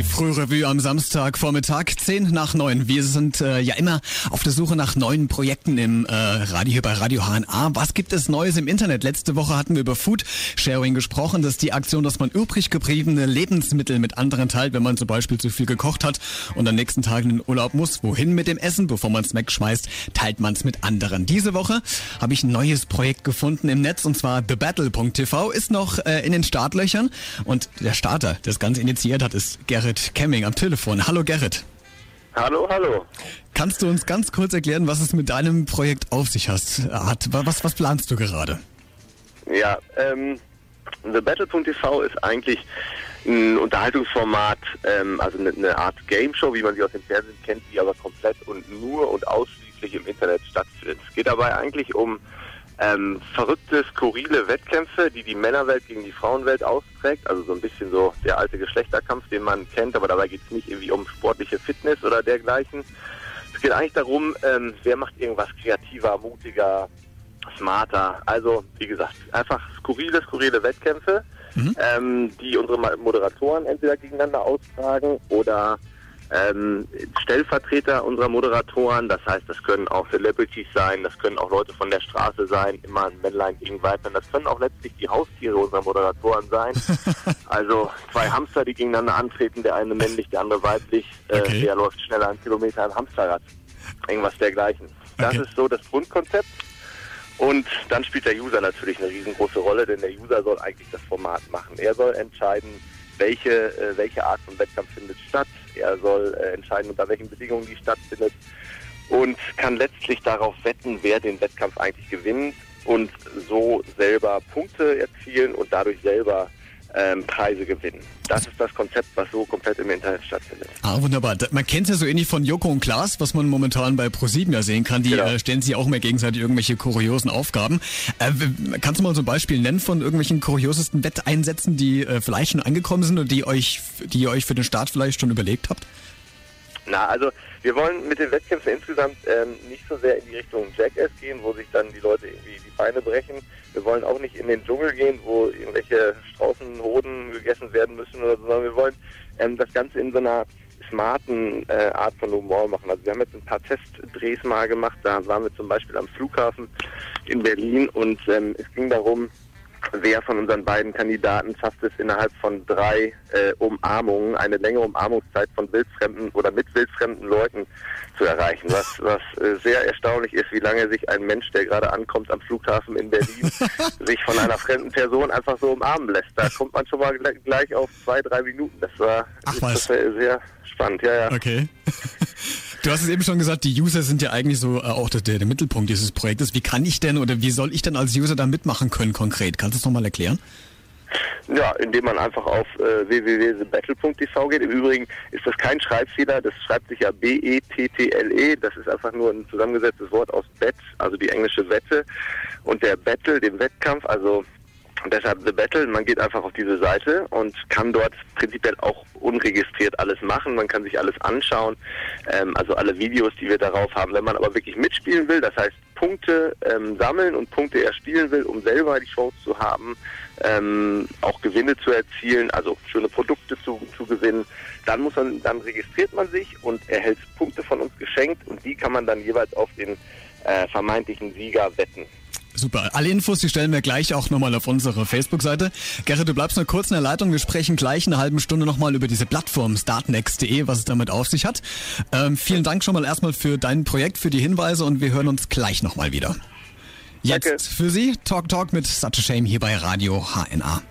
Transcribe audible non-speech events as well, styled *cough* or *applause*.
Die Frührevue am Samstagvormittag, 10 nach 9. Wir sind äh, ja immer auf der Suche nach neuen Projekten im äh, Radio hier bei Radio HNA. Was gibt es Neues im Internet? Letzte Woche hatten wir über Food Sharing gesprochen. Das ist die Aktion, dass man übrig gebliebene Lebensmittel mit anderen teilt, wenn man zum Beispiel zu viel gekocht hat und am nächsten Tag in den Urlaub muss. Wohin mit dem Essen? Bevor man es wegschmeißt, teilt man es mit anderen. Diese Woche habe ich ein neues Projekt gefunden im Netz und zwar TheBattle.tv ist noch äh, in den Startlöchern und der Starter, der das Ganze initiiert hat, ist Gerrit Gerrit Kemming am Telefon. Hallo Gerrit. Hallo, hallo. Kannst du uns ganz kurz erklären, was es mit deinem Projekt auf sich hat? Was, was planst du gerade? Ja, ähm, TheBattle.tv ist eigentlich ein Unterhaltungsformat, ähm, also eine, eine Art Game Show, wie man sie aus dem Fernsehen kennt, die aber komplett und nur und ausschließlich im Internet stattfindet. Es geht dabei eigentlich um ähm, verrückte, skurrile Wettkämpfe, die die Männerwelt gegen die Frauenwelt austrägt. Also so ein bisschen so der alte Geschlechterkampf, den man kennt, aber dabei geht es nicht irgendwie um sportliche Fitness oder dergleichen. Es geht eigentlich darum, ähm, wer macht irgendwas kreativer, mutiger, smarter. Also wie gesagt, einfach skurrile, skurrile Wettkämpfe, mhm. ähm, die unsere Moderatoren entweder gegeneinander austragen oder ähm, Stellvertreter unserer Moderatoren. Das heißt, das können auch Celebrities sein, das können auch Leute von der Straße sein, immer ein Männlein gegen Weiblein. Das können auch letztlich die Haustiere unserer Moderatoren sein. *laughs* also zwei Hamster, die gegeneinander antreten, der eine männlich, der andere weiblich. Äh, okay. Der läuft schneller einen Kilometer im Hamsterrad. Irgendwas dergleichen. Das okay. ist so das Grundkonzept. Und dann spielt der User natürlich eine riesengroße Rolle, denn der User soll eigentlich das Format machen. Er soll entscheiden, welche, äh, welche Art von Wettkampf findet statt. Er soll äh, entscheiden, unter welchen Bedingungen die stattfindet und kann letztlich darauf wetten, wer den Wettkampf eigentlich gewinnt und so selber Punkte erzielen und dadurch selber ähm, Preise gewinnen. Das ist das Konzept, was so komplett im Internet stattfindet. Ah, wunderbar. Man kennt es ja so ähnlich von Joko und Klaas, was man momentan bei ProSieben ja sehen kann. Die genau. äh, stellen sich auch mehr gegenseitig irgendwelche kuriosen Aufgaben. Äh, kannst du mal so ein Beispiel nennen von irgendwelchen kuriosesten Wetteinsätzen, die äh, vielleicht schon angekommen sind oder die euch, die ihr euch für den Start vielleicht schon überlegt habt? Na, also wir wollen mit den Wettkämpfen insgesamt ähm, nicht so sehr in die Richtung Jackass gehen, wo sich dann die Leute irgendwie die Beine brechen. Wir wollen auch nicht in den Dschungel gehen, wo irgendwelche Straußenhoden gegessen werden müssen oder so, sondern wir wollen ähm, das Ganze in so einer smarten äh, Art von Humor machen. Also wir haben jetzt ein paar Testdrehs mal gemacht. Da waren wir zum Beispiel am Flughafen in Berlin und ähm, es ging darum, wer von unseren beiden Kandidaten schafft es innerhalb von drei äh, Umarmungen eine längere Umarmungszeit von wildfremden oder mit wildfremden Leuten zu erreichen. Was, was äh, sehr erstaunlich ist, wie lange sich ein Mensch, der gerade ankommt am Flughafen in Berlin, *laughs* sich von einer fremden Person einfach so umarmen lässt. Da kommt man schon mal gleich auf zwei, drei Minuten. Das war, Ach, das war sehr spannend. Ja, ja. Okay. Du hast es eben schon gesagt, die User sind ja eigentlich so äh, auch der, der Mittelpunkt dieses Projektes. Wie kann ich denn oder wie soll ich denn als User da mitmachen können konkret? Kannst du es nochmal erklären? Ja, indem man einfach auf äh, www.battle.tv geht. Im Übrigen ist das kein Schreibfehler, das schreibt sich ja B-E-T-T-L-E. -E. Das ist einfach nur ein zusammengesetztes Wort aus Bet, also die englische Wette. Und der Battle, dem Wettkampf, also und deshalb The Battle, man geht einfach auf diese Seite und kann dort prinzipiell auch unregistriert alles machen. Man kann sich alles anschauen, ähm, also alle Videos, die wir darauf haben. Wenn man aber wirklich mitspielen will, das heißt Punkte ähm, sammeln und Punkte erspielen will, um selber die Chance zu haben, ähm, auch Gewinne zu erzielen, also schöne Produkte zu, zu gewinnen, dann muss man, dann registriert man sich und erhält Punkte von uns geschenkt und die kann man dann jeweils auf den äh, vermeintlichen Sieger wetten. Super. Alle Infos, die stellen wir gleich auch nochmal auf unsere Facebook-Seite. Gerrit, du bleibst nur kurz in der Leitung. Wir sprechen gleich in einer halben Stunde nochmal über diese Plattform startnext.de, was es damit auf sich hat. Ähm, vielen Dank schon mal erstmal für dein Projekt, für die Hinweise und wir hören uns gleich nochmal wieder. Jetzt Danke. für Sie Talk Talk mit Such a Shame hier bei Radio HNA.